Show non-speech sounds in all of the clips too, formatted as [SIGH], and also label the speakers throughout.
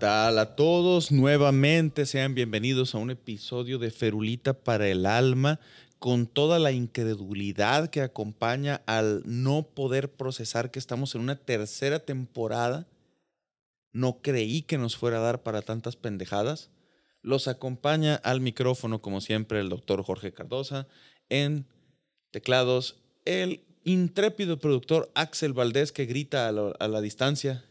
Speaker 1: Tal a todos? Nuevamente sean bienvenidos a un episodio de Ferulita para el Alma con toda la incredulidad que acompaña al no poder procesar que estamos en una tercera temporada. No creí que nos fuera a dar para tantas pendejadas. Los acompaña al micrófono, como siempre, el doctor Jorge Cardosa. En teclados, el intrépido productor Axel Valdés que grita a, la distancia.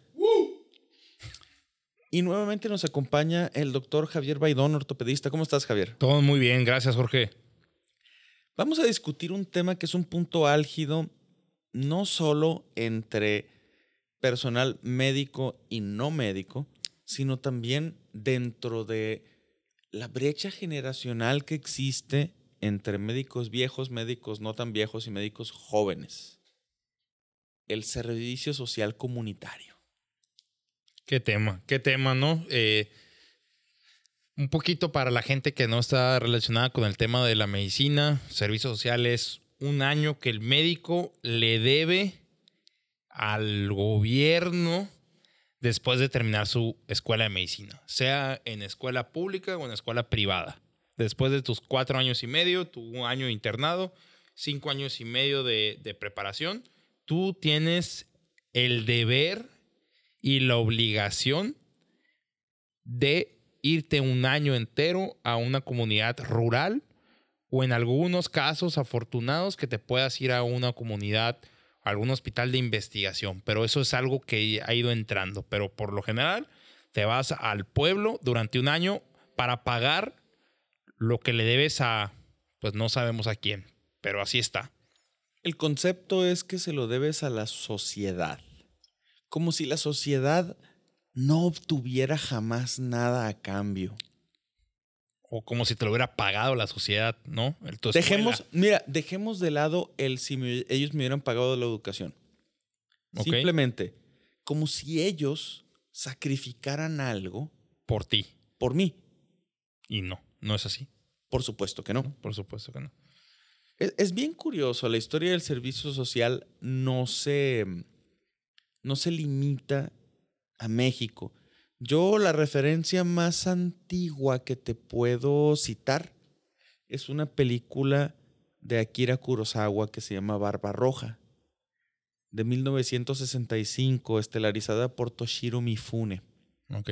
Speaker 1: Y nuevamente nos acompaña el doctor Javier Baidón, ortopedista. ¿Cómo estás, Javier?
Speaker 2: Todo muy bien, gracias Jorge.
Speaker 1: Vamos a discutir un tema que es un punto álgido, no solo entre personal médico y no médico, sino también dentro de la brecha generacional que existe entre médicos viejos, médicos no tan viejos y médicos jóvenes. El servicio social comunitario.
Speaker 2: Qué tema, qué tema, ¿no? Eh, un poquito para la gente que no está relacionada con el tema de la medicina, servicios sociales, un año que el médico le debe al gobierno después de terminar su escuela de medicina, sea en escuela pública o en escuela privada. Después de tus cuatro años y medio, tu año internado, cinco años y medio de preparación, tú tienes el deber y la obligación de irte un año entero a una comunidad rural o en algunos casos afortunados que te puedas ir a una comunidad, a algún hospital de investigación. Pero eso es algo que ha ido entrando. Pero por lo general te vas al pueblo durante un año para pagar lo que le debes a, pues no sabemos a quién, pero así está.
Speaker 1: El concepto es que se lo debes a la sociedad. Como si la sociedad no obtuviera jamás nada a cambio.
Speaker 2: O como si te lo hubiera pagado la sociedad, ¿no?
Speaker 1: Dejemos, mira, dejemos de lado el si me- ellos me hubieran pagado la educación. Simplemente, como si ellos sacrificaran algo
Speaker 2: por ti.
Speaker 1: por mí.
Speaker 2: Y no, no es así.
Speaker 1: Por supuesto que no.
Speaker 2: Por supuesto que no.
Speaker 1: Es, es bien curioso, la historia del servicio social no se, no se limita a México. Yo la referencia más antigua que te puedo citar es una película de Akira Kurosawa que se llama Barba Roja, de 1965, estelarizada por Toshiro Mifune.
Speaker 2: Ok.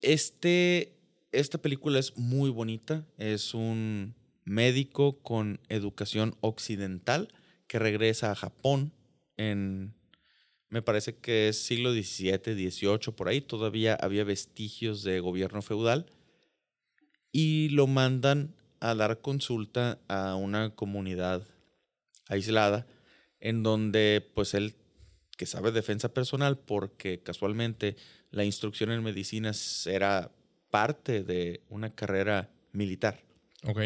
Speaker 1: Este, esta película es muy bonita. Es un médico con educación occidental que regresa a Japón en, me parece que es siglo XVII, XVIII, por ahí. Todavía había vestigios de gobierno feudal. Y lo mandan a dar consulta a una comunidad aislada en donde pues él que sabe defensa personal porque casualmente la instrucción en medicinas era parte de una carrera militar.
Speaker 2: Ok.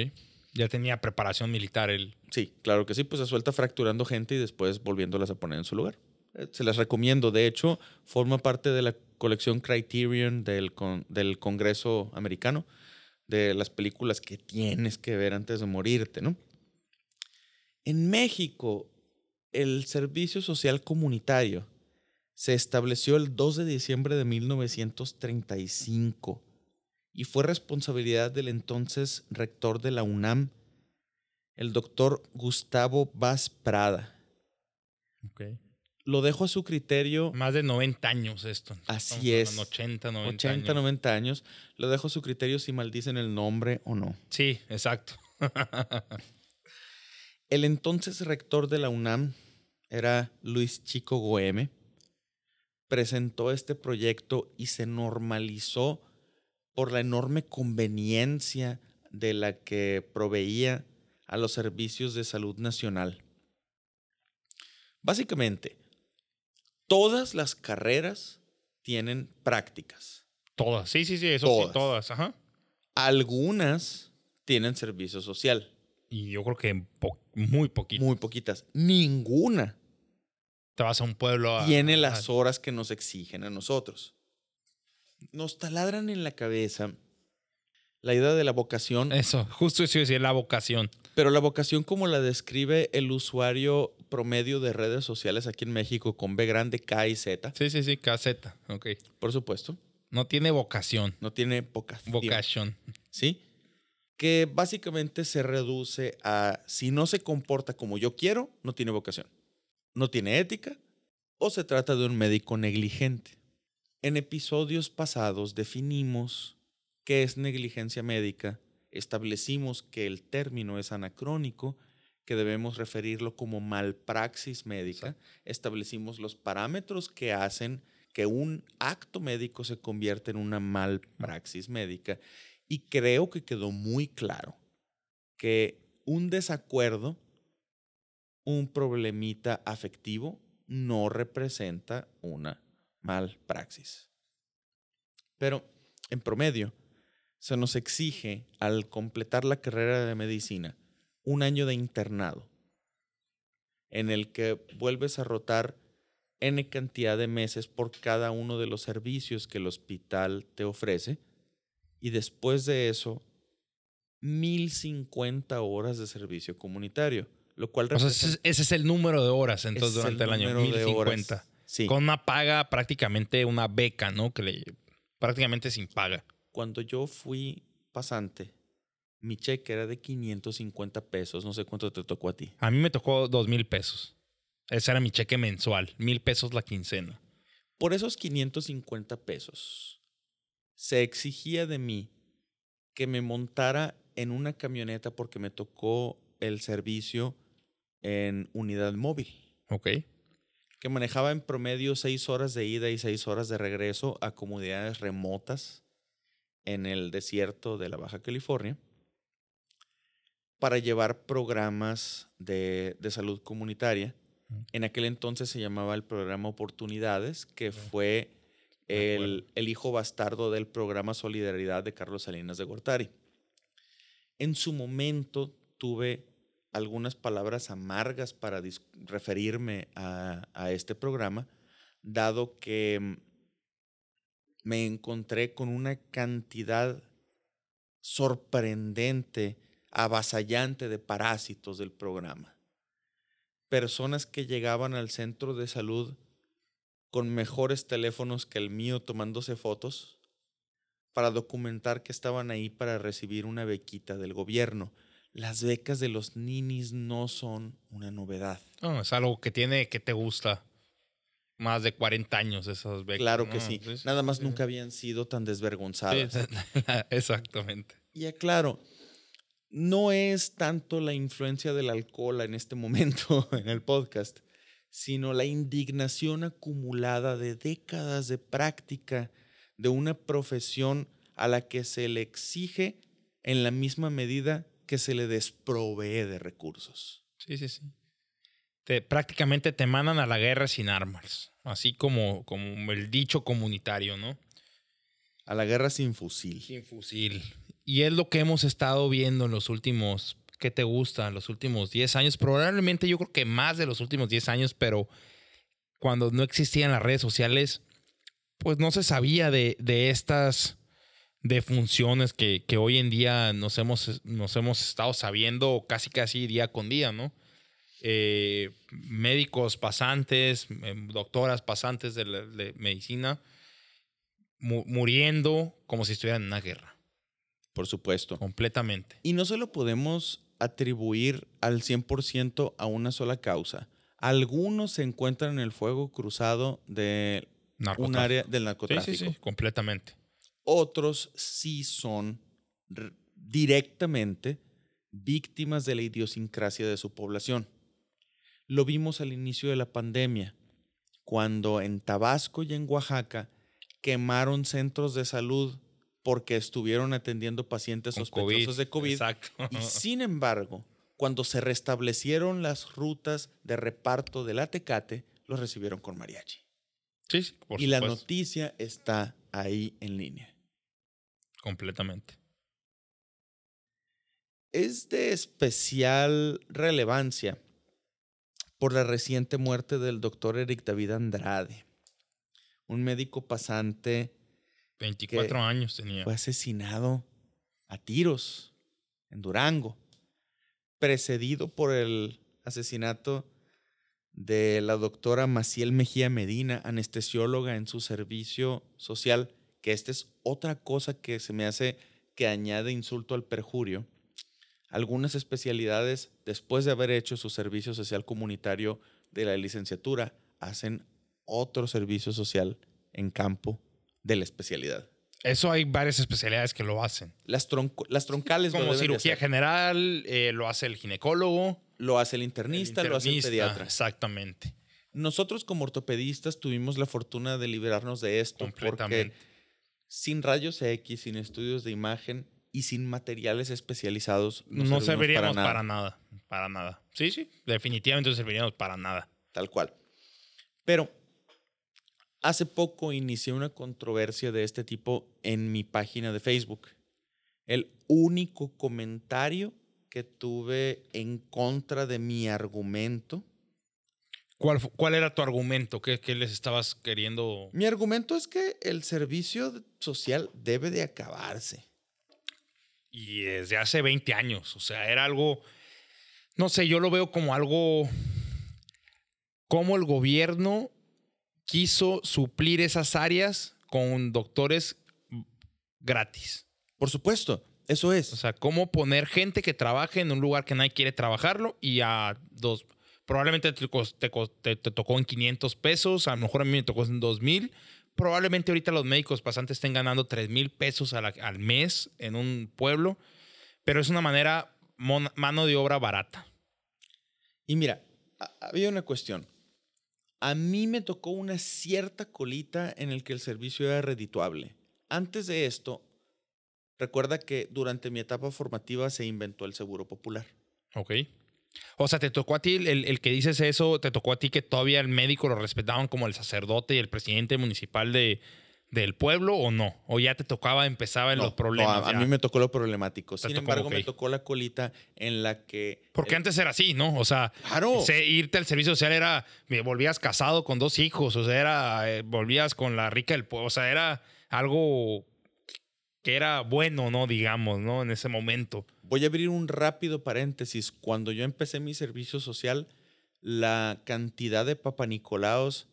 Speaker 2: Ya tenía preparación militar el.
Speaker 1: Sí, claro que sí, pues se suelta fracturando gente y después volviéndolas a poner en su lugar. Se las recomiendo, de hecho, forma parte de la colección Criterion del, con- del Congreso americano, de las películas que tienes que ver antes de morirte, ¿no? En México, el Servicio Social Comunitario se estableció el 2 de diciembre de 1935 y fue responsabilidad del entonces rector de la UNAM, el doctor Gustavo Vaz Prada.
Speaker 2: Ok.
Speaker 1: Lo dejo a su criterio,
Speaker 2: Más de 90 años esto.
Speaker 1: Así
Speaker 2: Estamos
Speaker 1: es.
Speaker 2: hablando 80, 90
Speaker 1: 80,
Speaker 2: años.
Speaker 1: 90 años, lo dejo a su criterio si maldicen el nombre o no.
Speaker 2: Sí, exacto. [LAUGHS]
Speaker 1: El entonces rector de la UNAM era Luis Chico Goeme. Presentó este proyecto y se normalizó por la enorme conveniencia de la que proveía a los servicios de salud nacional. Básicamente, todas las carreras tienen prácticas.
Speaker 2: Todas. Sí, sí, sí, eso
Speaker 1: Todas.
Speaker 2: sí, todas. Ajá.
Speaker 1: Algunas tienen servicio social,
Speaker 2: Y yo creo que po- muy poquito.
Speaker 1: muy poquitas. Ninguna
Speaker 2: Te vas a un pueblo a.
Speaker 1: tiene las horas que nos exigen a nosotros. Nos taladran en la cabeza la idea de la vocación,
Speaker 2: Eso, justo eso decía la vocación.
Speaker 1: pero la vocación como la describe el usuario promedio de redes sociales aquí en México con B grande, K y Z,
Speaker 2: Sí, sí, sí, caseta. Ok.
Speaker 1: por supuesto,
Speaker 2: No tiene vocación.
Speaker 1: no tiene vocación.
Speaker 2: Vocation.
Speaker 1: ¿sí? Que básicamente se reduce a si no se comporta como yo quiero, no tiene vocación. No tiene ética o se trata de un médico negligente. En episodios pasados definimos qué es negligencia médica, establecimos que el término es anacrónico, que debemos referirlo como malpraxis médica, establecimos los parámetros que hacen que un acto médico se convierta en una malpraxis médica. Y creo que quedó muy claro que un desacuerdo, un problemita afectivo, no representa una malpraxis. Pero, en promedio, se nos exige, al completar la carrera de medicina, un año de internado, en el que vuelves a rotar N cantidad de meses por cada uno de los servicios que el hospital te ofrece. Y después de eso, 1050 horas de servicio comunitario, lo cual
Speaker 2: O sea, ese, es el número de horas entonces
Speaker 1: es
Speaker 2: durante el, año.
Speaker 1: número de horas.
Speaker 2: 1050.
Speaker 1: Sí.
Speaker 2: Con una paga prácticamente una beca, ¿no? Que le prácticamente sin paga.
Speaker 1: Cuando yo fui pasante, mi cheque era de 550 pesos. No sé cuánto te tocó a ti.
Speaker 2: A mí me tocó dos mil pesos. Ese era mi cheque mensual. Mil pesos la quincena.
Speaker 1: Por esos 550 pesos, se exigía de mí que me montara en una camioneta porque me tocó el servicio en unidad móvil,
Speaker 2: Ok.
Speaker 1: que manejaba en promedio seis horas de ida y seis horas de regreso a comunidades remotas en el desierto de la Baja California para llevar programas de, de salud comunitaria.
Speaker 2: Ujú.
Speaker 1: En aquel entonces se llamaba el programa Oportunidades, que fue el, el hijo bastardo del programa Solidaridad de Carlos Salinas de Gortari. En su momento tuve algunas palabras amargas para referirme a, a este programa, dado que mm, me encontré con una cantidad sorprendente, avasallante de parásitos del programa. Personas que llegaban al centro de salud con mejores teléfonos que el mío tomándose fotos para documentar que estaban ahí para recibir una bequita del gobierno. Las becas de los ninis no son una novedad.
Speaker 2: No, es algo que tiene, que te gusta. Más de 40 años esas becas.
Speaker 1: Claro que
Speaker 2: No,
Speaker 1: sí. Nada más
Speaker 2: sí,
Speaker 1: nunca habían sido tan
Speaker 2: sí,
Speaker 1: desvergonzadas. [LAUGHS]
Speaker 2: Exactamente.
Speaker 1: Y aclaro, no es tanto la influencia del alcohol en este momento [LAUGHS] en el podcast, sino la indignación acumulada de décadas de práctica de una profesión a la que se le exige en la misma medida que se le desprovee de recursos.
Speaker 2: Sí, sí, sí. Te, prácticamente te mandan a la guerra sin armas. Así como, como el dicho comunitario, ¿no?
Speaker 1: A la guerra sin fusil.
Speaker 2: Sin fusil. Y es lo que hemos estado viendo en los últimos, ¿qué te gusta? Los últimos 10 años. Probablemente yo creo que más de los últimos 10 años, pero cuando no existían las redes sociales, pues no se sabía de, de estas defunciones que, que hoy en día nos hemos, nos hemos estado sabiendo casi casi día con día, ¿no? Eh, médicos pasantes, eh, doctoras pasantes de, la- de medicina, mu- muriendo como si estuvieran en una guerra,
Speaker 1: Por supuesto.
Speaker 2: completamente.
Speaker 1: Y no se lo podemos atribuir al 100% a una sola causa. Algunos se encuentran en el fuego cruzado de un área del narcotráfico.
Speaker 2: sí, sí, completamente.
Speaker 1: Otros sí son directamente víctimas de la idiosincrasia de su población. Lo vimos al inicio de la pandemia, cuando en Tabasco y en Oaxaca quemaron centros de salud porque estuvieron atendiendo pacientes sospechosos de COVID.
Speaker 2: Exacto.
Speaker 1: Y [LAUGHS] sin embargo, cuando se restablecieron las rutas de reparto del Atecate, los recibieron con mariachi.
Speaker 2: Sí, sí, por
Speaker 1: y la noticia está ahí en línea.
Speaker 2: Completamente.
Speaker 1: Es de especial relevancia por la reciente muerte del doctor Eric David Andrade, un médico pasante
Speaker 2: 24 años tenía.
Speaker 1: fue asesinado a tiros en Durango, precedido por el asesinato de la doctora Maciel Mejía Medina, anestesióloga en su servicio social, que esta es otra cosa que se me hace que añade insulto al perjurio. Algunas especialidades, después de haber hecho su servicio social comunitario de la licenciatura, hacen otro servicio social en campo de la especialidad.
Speaker 2: Eso hay varias especialidades que lo hacen.
Speaker 1: Las, tronco- las troncales
Speaker 2: Como cirugía general, eh, lo hace el ginecólogo.
Speaker 1: Lo hace el internista,
Speaker 2: el
Speaker 1: lo hace el pediatra.
Speaker 2: Exactamente.
Speaker 1: Nosotros como ortopedistas tuvimos la fortuna de liberarnos de esto porque sin rayos X, sin estudios de imagen y sin materiales especializados
Speaker 2: No,
Speaker 1: servimos
Speaker 2: serviríamos para nada. Para nada. Sí, sí. Definitivamente no serviríamos para nada.
Speaker 1: Tal cual. Pero hace poco inicié una controversia de este tipo en mi página de Facebook. El único comentario que tuve en contra de mi argumento
Speaker 2: ¿Cuál, cuál era tu argumento? ¿Qué, qué les estabas queriendo?
Speaker 1: Mi argumento es que el servicio social debe de acabarse.
Speaker 2: Y desde hace 20 años. O sea, era algo. No sé, yo lo veo como algo. Como el gobierno quiso suplir esas áreas con doctores gratis.
Speaker 1: Por supuesto, eso es.
Speaker 2: O sea, cómo poner gente que trabaje en un lugar que nadie quiere trabajarlo y a dos. Probablemente te, te tocó en 500 pesos, a lo mejor a mí me tocó en 2000. Probablemente ahorita los médicos pasantes estén ganando 3 mil pesos al mes en un pueblo, pero es una manera, mon- mano de obra barata.
Speaker 1: y mira, ha- había una cuestión. A mí me tocó una cierta colita en el que el servicio era redituable. Antes de esto, recuerda que durante mi etapa formativa se inventó el seguro popular.
Speaker 2: Ok. O sea, te tocó a ti, el, el que dices eso, te tocó a ti que todavía el médico lo respetaban como el sacerdote y el presidente municipal de, del pueblo o no? ¿O ya te tocaba, empezaba en
Speaker 1: No,
Speaker 2: los problemas?
Speaker 1: no, a,
Speaker 2: ya?
Speaker 1: mí me tocó lo problemático.
Speaker 2: Te
Speaker 1: Sin
Speaker 2: tocó,
Speaker 1: embargo, me tocó la colita en la que...
Speaker 2: Porque
Speaker 1: el-
Speaker 2: antes era así, ¿no? O sea,
Speaker 1: Claro.
Speaker 2: se- irte al servicio social era, me volvías casado con dos hijos, o sea, era, eh, volvías con la rica del pueblo, o sea, era algo que era bueno, ¿no? Digamos, ¿no? En ese momento.
Speaker 1: Voy a abrir un rápido paréntesis. Cuando yo empecé mi servicio social, la cantidad de papanicolaos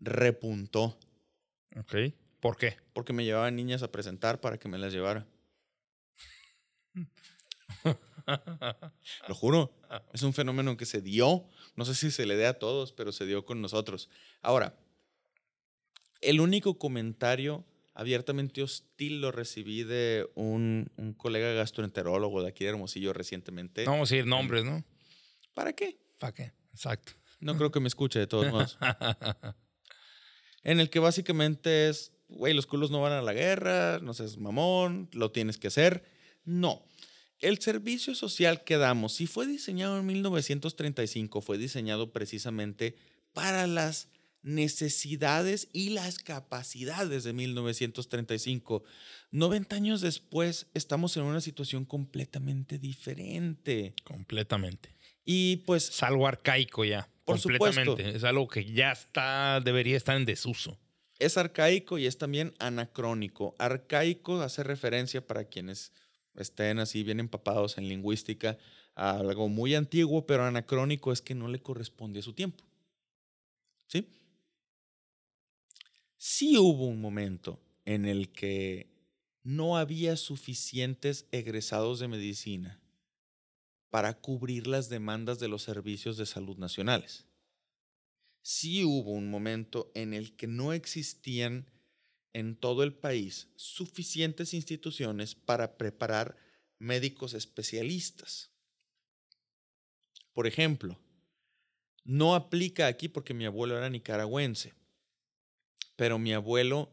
Speaker 1: repuntó
Speaker 2: Ok. ¿Por qué?
Speaker 1: porque me llevaban niñas a presentar para que me las llevara. [LAUGHS] Lo juro. Es un fenómeno que se dio. No sé si se le dé a todos, pero se dio con nosotros. Ahora, el único comentario abiertamente hostil lo recibí de un, un colega gastroenterólogo de aquí de Hermosillo recientemente.
Speaker 2: No vamos a decir nombres, ¿no?
Speaker 1: ¿Para qué?
Speaker 2: ¿Para qué? Exacto.
Speaker 1: No creo que me escuche de todos modos. [LAUGHS] en el que básicamente es, güey, los culos no van a la guerra, no seas mamón, lo tienes que hacer. No. El servicio social que damos, si fue diseñado en 1935, fue diseñado precisamente para las necesidades y las capacidades de 1935. 90 años después, estamos en una situación completamente diferente.
Speaker 2: Completamente.
Speaker 1: Y pues
Speaker 2: Es algo arcaico ya.
Speaker 1: Por
Speaker 2: completamente.
Speaker 1: supuesto.
Speaker 2: Es algo que ya está, debería estar en desuso.
Speaker 1: es arcaico y es también anacrónico. Arcaico hace referencia para quienes estén así bien empapados en lingüística a algo muy antiguo, pero anacrónico es que no le corresponde a su tiempo. ¿Sí? Sí hubo un momento en el que no había suficientes egresados de medicina para cubrir las demandas de los servicios de salud nacionales sí hubo un momento en el que no existían en todo el país suficientes instituciones para preparar médicos especialistas. Por ejemplo, no aplica aquí porque mi abuelo era nicaragüense, pero mi abuelo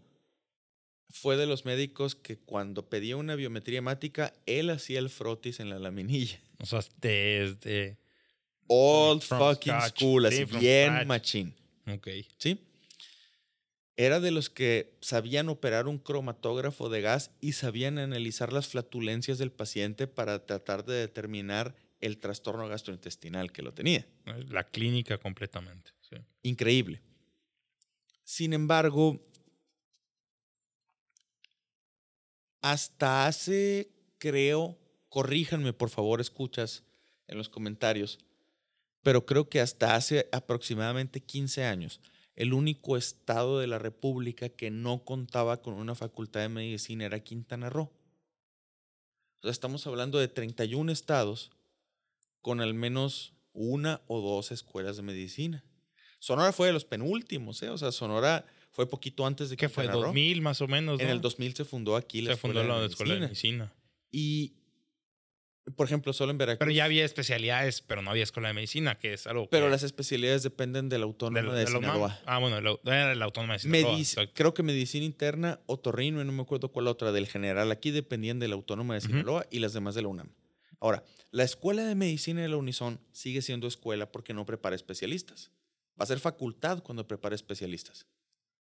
Speaker 1: fue de los médicos que cuando pedía una biometría hemática, él hacía el frotis en la laminilla.
Speaker 2: O sea, desde.
Speaker 1: Old fucking
Speaker 2: scratch.
Speaker 1: school,
Speaker 2: Sí,
Speaker 1: así bien
Speaker 2: scratch.
Speaker 1: machín.
Speaker 2: Ok.
Speaker 1: ¿Sí? Era de los que sabían operar un cromatógrafo de gas y sabían analizar las flatulencias del paciente para tratar de determinar el trastorno gastrointestinal que lo tenía.
Speaker 2: La clínica completamente. sí.
Speaker 1: Increíble. Sin embargo, hasta hace, creo, corríjanme por favor, escuchas en los comentarios, pero creo que hasta hace aproximadamente 15 años, el único estado de la República que no contaba con una facultad de medicina era Quintana Roo. O sea, estamos hablando de 31 estados con al menos una o dos escuelas de medicina. Sonora fue de los penúltimos, ¿eh? O sea, Sonora fue poquito antes de
Speaker 2: ¿Qué fue?
Speaker 1: Quintana Roo.
Speaker 2: 2000 más o menos.
Speaker 1: En el 2000 se fundó aquí la
Speaker 2: se fundó
Speaker 1: escuela
Speaker 2: la
Speaker 1: de
Speaker 2: escuela de
Speaker 1: medicina. Y, por ejemplo, solo en Veracruz.
Speaker 2: Pero ya había especialidades, pero no había escuela de medicina, que es algo.
Speaker 1: Pero
Speaker 2: que-
Speaker 1: las especialidades dependen del autónomo de,
Speaker 2: de UNAM.
Speaker 1: Sinaloa.
Speaker 2: Ah, bueno, era la autónoma de Sinaloa.
Speaker 1: Medic-
Speaker 2: exacto.
Speaker 1: creo que medicina interna, otorrino y no me acuerdo cuál otra del general. Aquí dependían de la autónoma de. Sinaloa y las demás de la UNAM. Ahora, la escuela de medicina de la Unison sigue siendo escuela porque no prepara especialistas. Va a ser facultad cuando prepara especialistas.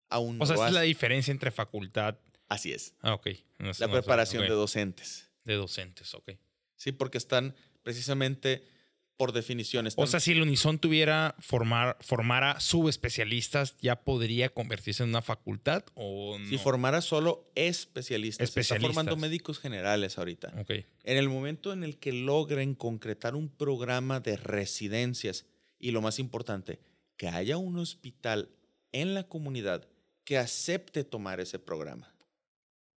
Speaker 1: Aún no
Speaker 2: O sea, esa es la diferencia entre facultad.
Speaker 1: Así es.
Speaker 2: Ah, ok. No
Speaker 1: La
Speaker 2: no
Speaker 1: preparación
Speaker 2: ok.
Speaker 1: de docentes.
Speaker 2: de docentes, ok.
Speaker 1: Sí, porque están precisamente por definición.
Speaker 2: O
Speaker 1: están-
Speaker 2: sea, si el Unison tuviera formar, formara subespecialistas, ¿ya podría convertirse en una facultad o no?
Speaker 1: si formara solo especialistas. se Está formando
Speaker 2: Especialistas.
Speaker 1: médicos generales ahorita.
Speaker 2: Ok.
Speaker 1: En el momento en el que logren concretar un programa de residencias y lo más importante, que haya un hospital en la comunidad que acepte tomar ese programa.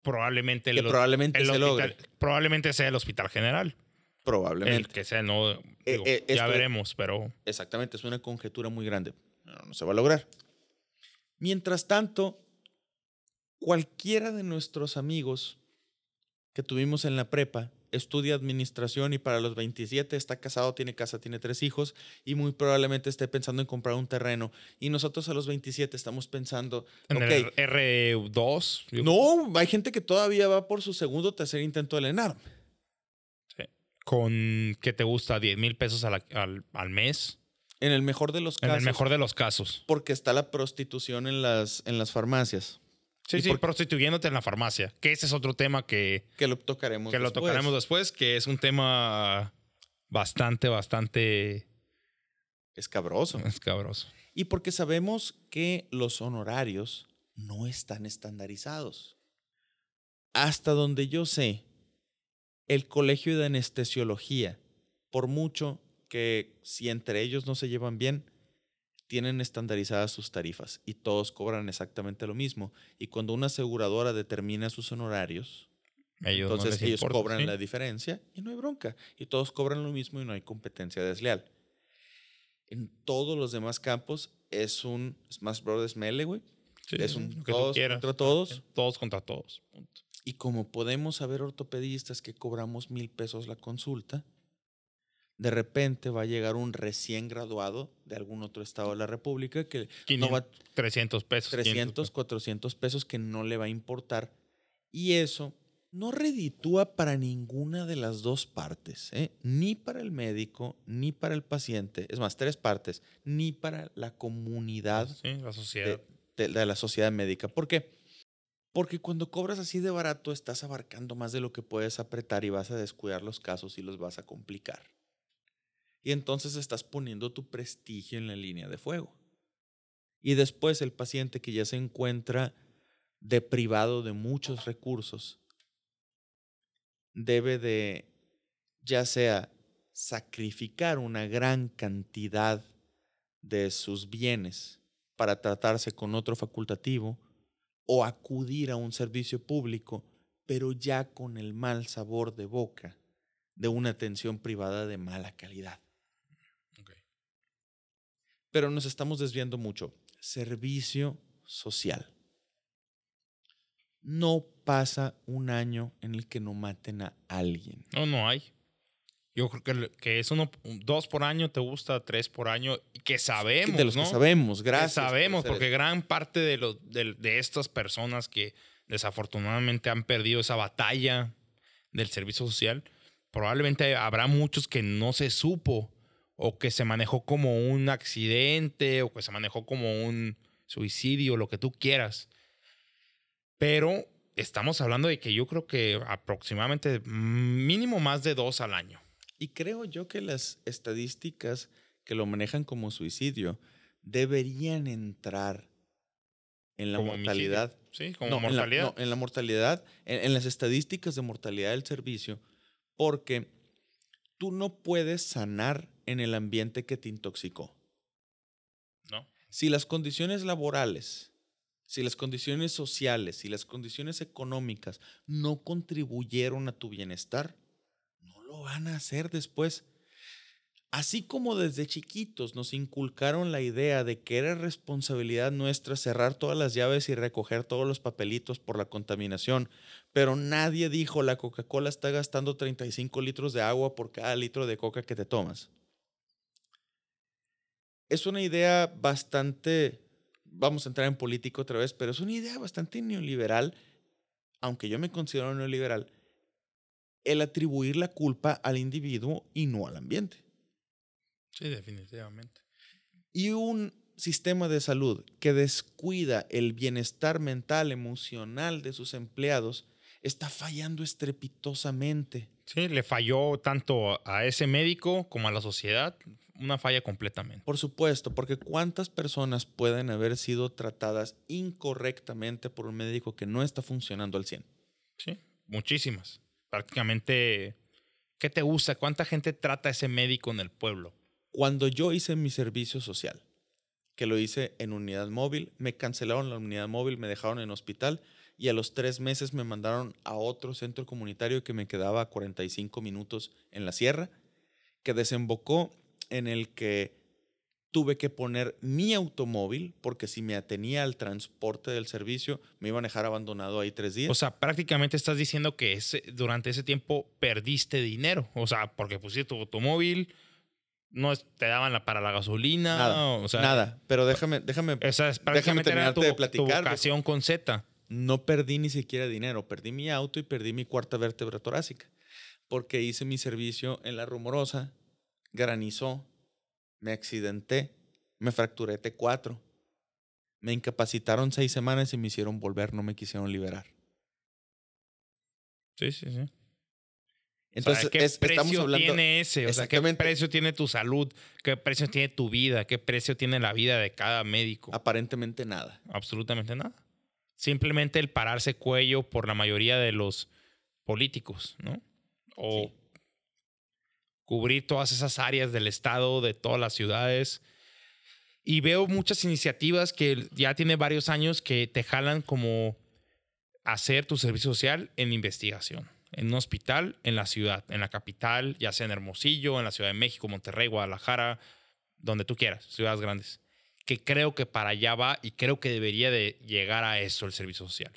Speaker 2: Probablemente el,
Speaker 1: probablemente
Speaker 2: el
Speaker 1: se
Speaker 2: hospital-
Speaker 1: logre.
Speaker 2: Probablemente sea el Hospital General.
Speaker 1: Probablemente.
Speaker 2: El que sea, no. digo,
Speaker 1: eh,
Speaker 2: ya veremos, pero.
Speaker 1: Exactamente, es una conjetura muy grande. No, no se va a lograr. Mientras tanto, cualquiera de nuestros amigos que tuvimos en la prepa estudia administración y para los 27 está casado, tiene casa, tiene tres hijos y muy probablemente esté pensando en comprar un terreno. Y nosotros a los 27 estamos pensando,
Speaker 2: En el R2. yo-
Speaker 1: no, hay gente que todavía va por su segundo o tercer intento del ENARM.
Speaker 2: Con que te gusta 10 mil pesos a la- al, al mes.
Speaker 1: En el mejor de los
Speaker 2: En
Speaker 1: casos,
Speaker 2: el mejor de los casos.
Speaker 1: porque está la prostitución en las, en las farmacias,
Speaker 2: Sí,
Speaker 1: ¿Y
Speaker 2: sí,
Speaker 1: por-
Speaker 2: prostituyéndote en la farmacia. Que ese es otro tema que,
Speaker 1: que lo tocaremos
Speaker 2: que lo
Speaker 1: después.
Speaker 2: tocaremos después, que es un tema bastante, bastante
Speaker 1: Escabroso.
Speaker 2: escabroso.
Speaker 1: Y porque sabemos que los honorarios no están estandarizados. Hasta donde yo sé, el colegio de anestesiología, por mucho que si entre ellos no se llevan bien, tienen estandarizadas sus tarifas y todos cobran exactamente lo mismo. Y cuando una aseguradora determina sus honorarios,
Speaker 2: Ellos
Speaker 1: entonces ellos
Speaker 2: importa,
Speaker 1: cobran
Speaker 2: ¿sí?
Speaker 1: la diferencia y no hay bronca. Y todos cobran lo mismo y no hay competencia desleal. En todos los demás campos es un Smash Brothers Melee, güey.
Speaker 2: Sí,
Speaker 1: es un
Speaker 2: tú
Speaker 1: todos contra todos.
Speaker 2: Todos contra todos. punto.
Speaker 1: Y como podemos saber ortopedistas que cobramos mil pesos la consulta, de repente va a llegar un recién graduado de algún otro estado de la República que no va
Speaker 2: 300 pesos. 500
Speaker 1: 300, 400 pesos que no le va a importar. Y eso no reditúa para ninguna de las dos partes, ¿eh? ni para el médico, ni para el paciente. Es más, tres partes, ni para la comunidad
Speaker 2: Sí, la sociedad.
Speaker 1: de, de la sociedad médica. ¿Por qué? Porque cuando cobras así de barato estás abarcando más de lo que puedes apretar y vas a descuidar los casos y los vas a complicar. Y entonces estás poniendo tu prestigio en la línea de fuego. Y después el paciente que ya se encuentra deprivado de muchos recursos debe de ya sea sacrificar una gran cantidad de sus bienes para tratarse con otro facultativo o acudir a un servicio público, pero ya con el mal sabor de boca de una atención privada de mala calidad. Pero nos estamos desviando mucho. Servicio social. No pasa un año en el que no maten a alguien.
Speaker 2: No, no hay. Yo creo que, que es uno, dos por año te gusta, tres por año, y que sabemos,
Speaker 1: de los
Speaker 2: ¿no?
Speaker 1: que sabemos,
Speaker 2: Que
Speaker 1: gracias. por
Speaker 2: sabemos, porque
Speaker 1: eso.
Speaker 2: gran parte de, los de, de estas personas que desafortunadamente han perdido esa batalla del servicio social, probablemente habrá muchos que no se supo o que se manejó como un accidente o que se manejó como un suicidio, lo que tú quieras. Pero estamos hablando de que yo creo que aproximadamente mínimo más de dos al año.
Speaker 1: Y creo yo que las estadísticas que lo manejan como suicidio deberían entrar en la
Speaker 2: Como
Speaker 1: mortalidad.
Speaker 2: Sí, como
Speaker 1: No, en la-
Speaker 2: mortalidad.
Speaker 1: no, En la, mortalidad, en, en las estadísticas de mortalidad del servicio, porque tú no puedes sanar en el ambiente que te intoxicó.
Speaker 2: ¿no?
Speaker 1: Si las condiciones laborales, si las condiciones sociales, si las condiciones económicas no contribuyeron a tu bienestar, no lo van a hacer después. Así como desde chiquitos nos inculcaron la idea de que era responsabilidad nuestra cerrar todas las llaves y recoger todos los papelitos por la contaminación, pero nadie dijo la Coca-Cola está gastando 35 litros de agua por cada litro de coca que te tomas. Es una idea bastante, vamos a entrar en político otra vez, pero es una idea bastante neoliberal, aunque yo me considero neoliberal, el atribuir la culpa al individuo y no al ambiente.
Speaker 2: Sí, definitivamente.
Speaker 1: Y un sistema de salud que descuida el bienestar mental, emocional de sus empleados, está fallando estrepitosamente.
Speaker 2: Sí, le falló tanto a ese médico como a la sociedad. Una falla completamente.
Speaker 1: Por supuesto, porque ¿cuántas personas pueden haber sido tratadas incorrectamente por un médico que no está funcionando al 100?
Speaker 2: Sí, muchísimas. Prácticamente, ¿qué te gusta? ¿Cuánta gente trata a ese médico en el pueblo?
Speaker 1: Cuando yo hice mi servicio social, que lo hice en unidad móvil, me cancelaron la unidad móvil, me dejaron en hospital y a los tres meses me mandaron a otro centro comunitario que me quedaba a 45 minutos en la sierra, que desembocó en el que tuve que poner mi automóvil, porque si me atenía al transporte del servicio, me iban a dejar abandonado ahí tres días.
Speaker 2: O sea, prácticamente estás diciendo que ese- durante ese tiempo perdiste dinero. O sea, porque pusiste tu automóvil, no te daban la, para la gasolina.
Speaker 1: nada,
Speaker 2: o sea,
Speaker 1: nada. Pero déjame, déjame,
Speaker 2: Esa es prácticamente era
Speaker 1: terminarte
Speaker 2: tu,
Speaker 1: de
Speaker 2: tu
Speaker 1: platicar,
Speaker 2: vocación con Z.
Speaker 1: no perdí ni siquiera dinero, perdí mi auto y perdí mi cuarta vértebra torácica, porque hice mi servicio en la rumorosa, granizó, me accidenté, me fracturé T4, me incapacitaron seis semanas y me hicieron volver, no me quisieron liberar.
Speaker 2: Sí, sí, sí.
Speaker 1: Entonces,
Speaker 2: o sea, ¿qué
Speaker 1: es-
Speaker 2: precio
Speaker 1: estamos hablando...
Speaker 2: tiene ese? O sea, ¿qué precio tiene tu salud? ¿Qué precio tiene tu vida? ¿Qué precio tiene la vida de cada médico?
Speaker 1: Aparentemente nada.
Speaker 2: Absolutamente nada. Simplemente el pararse cuello por la mayoría de los políticos, ¿no? O
Speaker 1: Sí.
Speaker 2: Cubrir todas esas áreas del Estado, de todas las ciudades. Y veo muchas iniciativas que ya tiene varios años que te jalan como hacer tu servicio social en investigación. En un hospital, en la ciudad, en la capital, ya sea en Hermosillo, en la Ciudad de México, Monterrey, Guadalajara, donde tú quieras, ciudades grandes. Que creo que para allá va y creo que debería de llegar a eso el servicio social.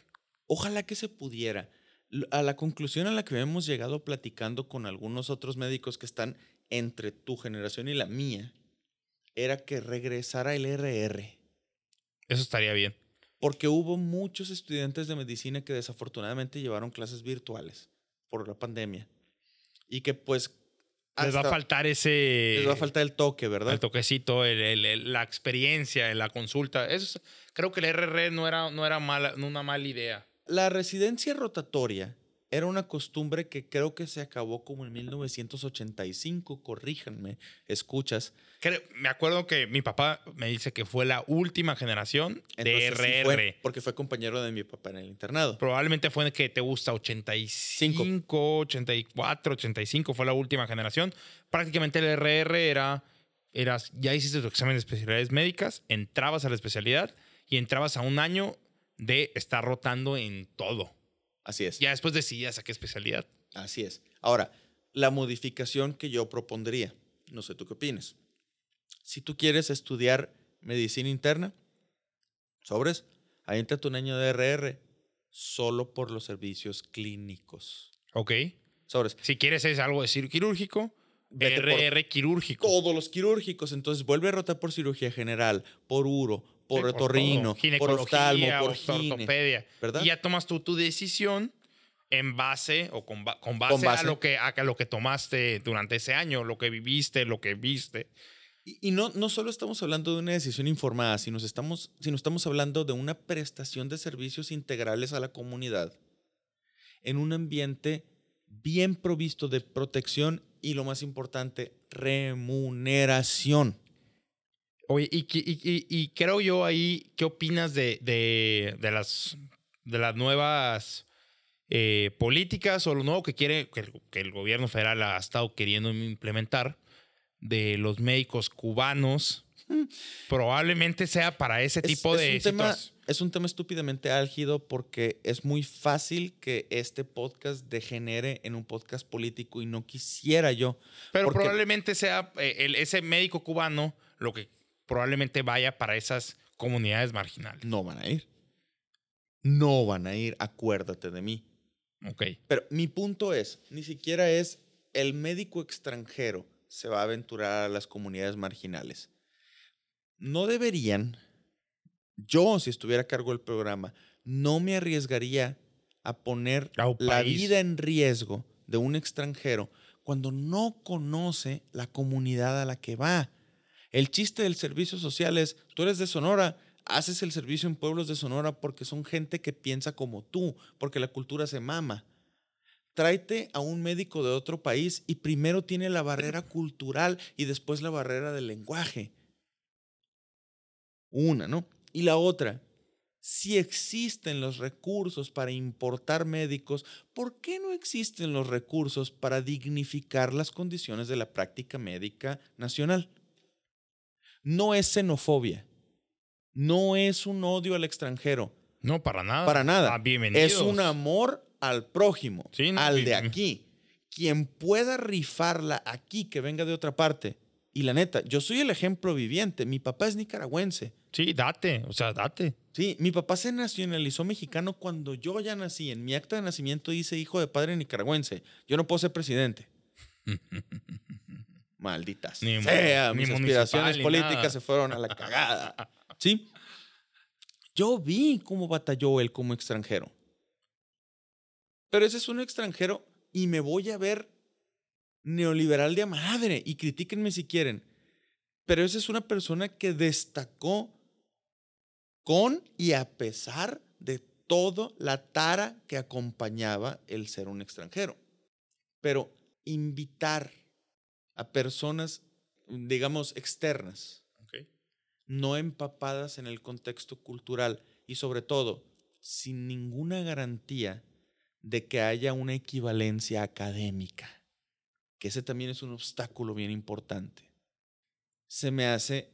Speaker 1: Ojalá que se pudiera. A la conclusión a la que hemos llegado platicando con algunos otros médicos que están entre tu generación y la mía, era que regresara el RR.
Speaker 2: Eso estaría bien.
Speaker 1: Porque hubo muchos estudiantes de medicina que desafortunadamente llevaron clases virtuales por la pandemia. Y que pues...
Speaker 2: Les va a faltar ese...
Speaker 1: les va a faltar el toque, ¿verdad?
Speaker 2: El toquecito, el- el- el- la experiencia, la consulta. Eso es- creo que el RR no era, no era mala, una mala idea.
Speaker 1: La residencia rotatoria era una costumbre que creo que se acabó como en 1985, corríjanme, escuchas.
Speaker 2: Creo- me acuerdo que mi papá me dice que fue la última generación de
Speaker 1: sí
Speaker 2: RR.
Speaker 1: fue, porque fue compañero de mi papá en el internado.
Speaker 2: Probablemente fue que te gusta 85, 84, 85 fue la última generación. Prácticamente el RR era, eras, ya hiciste tu examen de especialidades médicas, entrabas a la especialidad y entrabas a un año de estar rotando en todo.
Speaker 1: Así es.
Speaker 2: Ya después decidías a qué especialidad.
Speaker 1: Así es. Ahora, la modificación que yo propondría, no sé tú qué opinas. Si tú quieres estudiar medicina interna, sobres, entra tu año de RR solo por los servicios clínicos.
Speaker 2: Ok.
Speaker 1: Sobres.
Speaker 2: Si quieres es algo de quirúrgico,
Speaker 1: Vete
Speaker 2: RR quirúrgico.
Speaker 1: todos los quirúrgicos. Entonces vuelve a rotar por cirugía general, por uro, por
Speaker 2: Sí,
Speaker 1: otorrino,
Speaker 2: todo.
Speaker 1: por oftalmo, por
Speaker 2: Ginecología,
Speaker 1: gine,
Speaker 2: ortopedia.
Speaker 1: ¿verdad?
Speaker 2: Y ya tomas tú tu decisión en base o con, ba- con base,
Speaker 1: Con base.
Speaker 2: a lo que a lo que tomaste durante ese año, lo que viviste, lo que viste.
Speaker 1: Y, y no, no solo estamos hablando de una decisión informada, sino estamos, sino estamos hablando de una prestación de servicios integrales a la comunidad en un ambiente bien provisto de protección y lo más importante, remuneración.
Speaker 2: Oye, y, y- y- y creo yo ahí, ¿qué opinas de, de- de las, de las nuevas eh, políticas o lo nuevo que quiere, que, el- que el gobierno federal ha estado queriendo implementar de los médicos cubanos? Probablemente sea para ese
Speaker 1: Es-
Speaker 2: tipo
Speaker 1: es
Speaker 2: de
Speaker 1: un tema, es un tema estúpidamente álgido porque es muy fácil que este podcast degenere en un podcast político y no quisiera yo.
Speaker 2: Pero probablemente sea eh, el- ese médico cubano lo que probablemente vaya para esas comunidades marginales.
Speaker 1: No van a ir. No van a ir, acuérdate de mí.
Speaker 2: Ok.
Speaker 1: Pero mi punto es, ni siquiera es el médico extranjero se va a aventurar a las comunidades marginales. No deberían, yo si estuviera a cargo del programa, no me arriesgaría a poner
Speaker 2: A
Speaker 1: la vida en riesgo de un extranjero cuando no conoce la comunidad a la que va. El chiste del servicio social es, tú eres de Sonora, haces el servicio en pueblos de Sonora porque son gente que piensa como tú, porque la cultura se mama. Tráete a un médico de otro país y primero tiene la barrera cultural y después la barrera del lenguaje. Una, ¿no? Y la otra, si existen los recursos para importar médicos, ¿por qué no existen los recursos para dignificar las condiciones de la práctica médica nacional? No es xenofobia, no es un odio al extranjero,
Speaker 2: No, para nada.
Speaker 1: para nada.
Speaker 2: Ah, bienvenidos.
Speaker 1: Es un amor al prójimo,
Speaker 2: Sí, no,
Speaker 1: al de aquí. Quien pueda rifarla aquí, que venga de otra parte. Y la neta, yo soy el ejemplo viviente. Mi papá es nicaragüense.
Speaker 2: Sí, date. O sea, date.
Speaker 1: Sí, mi papá se nacionalizó mexicano cuando yo ya nací. En mi acta de nacimiento dice hijo de padre nicaragüense. Yo no puedo ser presidente. [LAUGHS] Malditas.
Speaker 2: Ni
Speaker 1: sea,
Speaker 2: ni
Speaker 1: mis aspiraciones políticas
Speaker 2: nada.
Speaker 1: se fueron a la cagada. [LAUGHS] ¿Sí? Yo vi cómo batalló él como extranjero. Pero ese es un extranjero y me voy a ver neoliberal de madre y critíquenme si quieren. Pero esa es una persona que destacó con y a pesar de toda la tara que acompañaba el ser un extranjero. Pero invitar a personas, digamos, externas, no empapadas en el contexto cultural y sobre todo sin ninguna garantía de que haya una equivalencia académica, que ese también es un obstáculo bien importante. Se me hace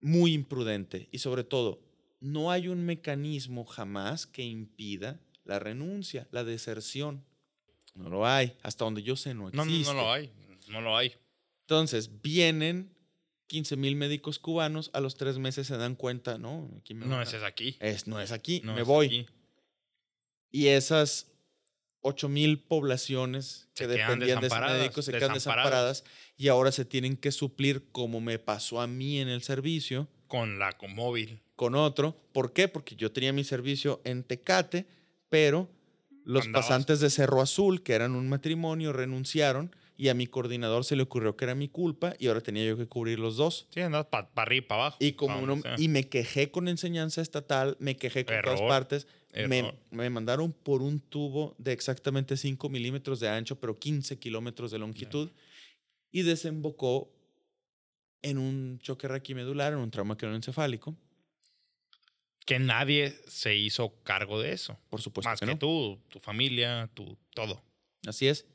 Speaker 1: muy imprudente y sobre todo, no hay un mecanismo jamás que impida la renuncia, la deserción. No lo hay, hasta donde yo sé no
Speaker 2: No,
Speaker 1: existe.
Speaker 2: no, no lo hay. No lo hay.
Speaker 1: Entonces, vienen 15 mil médicos cubanos, a los tres meses se dan cuenta, no, aquí me
Speaker 2: No, ese es aquí.
Speaker 1: es, no es aquí,
Speaker 2: No
Speaker 1: me
Speaker 2: es
Speaker 1: voy.
Speaker 2: aquí.
Speaker 1: Y esas 8 mil poblaciones que
Speaker 2: Se
Speaker 1: dependían de esos médicos se quedan
Speaker 2: desamparadas.
Speaker 1: desamparadas y ahora se tienen que suplir, como me pasó a mí en el servicio,
Speaker 2: Con la Comóvil.
Speaker 1: con otro. ¿Por qué? Porque yo tenía mi servicio en Tecate, pero los
Speaker 2: Andabas-
Speaker 1: pasantes de Cerro Azul, que eran un matrimonio, renunciaron y a mi coordinador se le ocurrió que era mi culpa y ahora tenía yo que cubrir los dos.
Speaker 2: Sí, andas para arriba y para abajo.
Speaker 1: Y como
Speaker 2: pa'
Speaker 1: no-
Speaker 2: donde sea.
Speaker 1: y me quejé con enseñanza estatal, me quejé con todas
Speaker 2: Error,
Speaker 1: partes. Me, me mandaron por un tubo de exactamente 5 milímetros de ancho, pero 15 kilómetros de longitud. Y desembocó en un choque raquimedular, en un trauma craneoencefálico.
Speaker 2: Que nadie se hizo cargo de eso.
Speaker 1: Por supuesto
Speaker 2: Más
Speaker 1: que
Speaker 2: que,
Speaker 1: no.
Speaker 2: tú, tu familia, tu todo.
Speaker 1: Así es.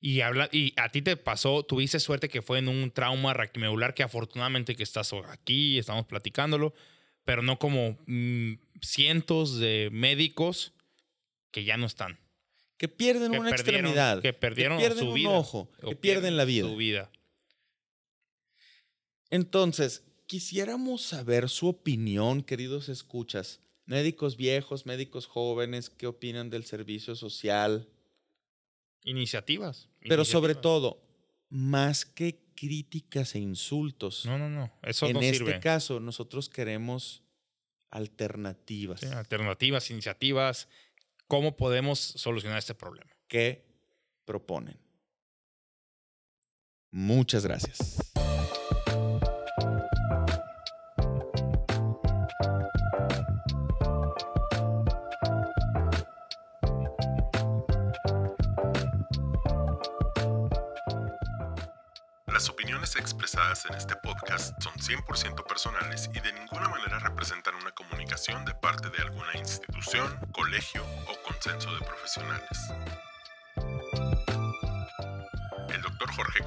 Speaker 2: Y, habla, y a ti te pasó, tuviste suerte que fue en un trauma raquimedular que afortunadamente que estás aquí, estamos platicándolo, pero no como mm, cientos de médicos que ya no están.
Speaker 1: Que pierden
Speaker 2: Que
Speaker 1: una extremidad.
Speaker 2: que perdieron
Speaker 1: pierden
Speaker 2: su
Speaker 1: un
Speaker 2: vida,
Speaker 1: ojo. Que pierden la vida.
Speaker 2: Su vida.
Speaker 1: Entonces, quisiéramos saber su opinión, queridos escuchas. Médicos viejos, médicos jóvenes, ¿qué opinan del servicio social?
Speaker 2: Iniciativas.
Speaker 1: Pero sobre todo, más que críticas e insultos.
Speaker 2: No, no, no. Eso
Speaker 1: en
Speaker 2: no
Speaker 1: este
Speaker 2: sirve.
Speaker 1: caso, nosotros queremos alternativas
Speaker 2: Sí, alternativas, iniciativas. ¿Cómo podemos solucionar este problema?
Speaker 1: que proponen. Muchas gracias.
Speaker 3: En este podcast son 100% personales y de ninguna manera representan una comunicación de parte de alguna institución, colegio o consenso de profesionales.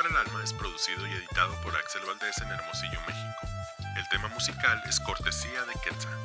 Speaker 3: Para el Alma es producido y editado por Axel Valdés en Hermosillo, México. El tema musical es cortesía de Quetzal.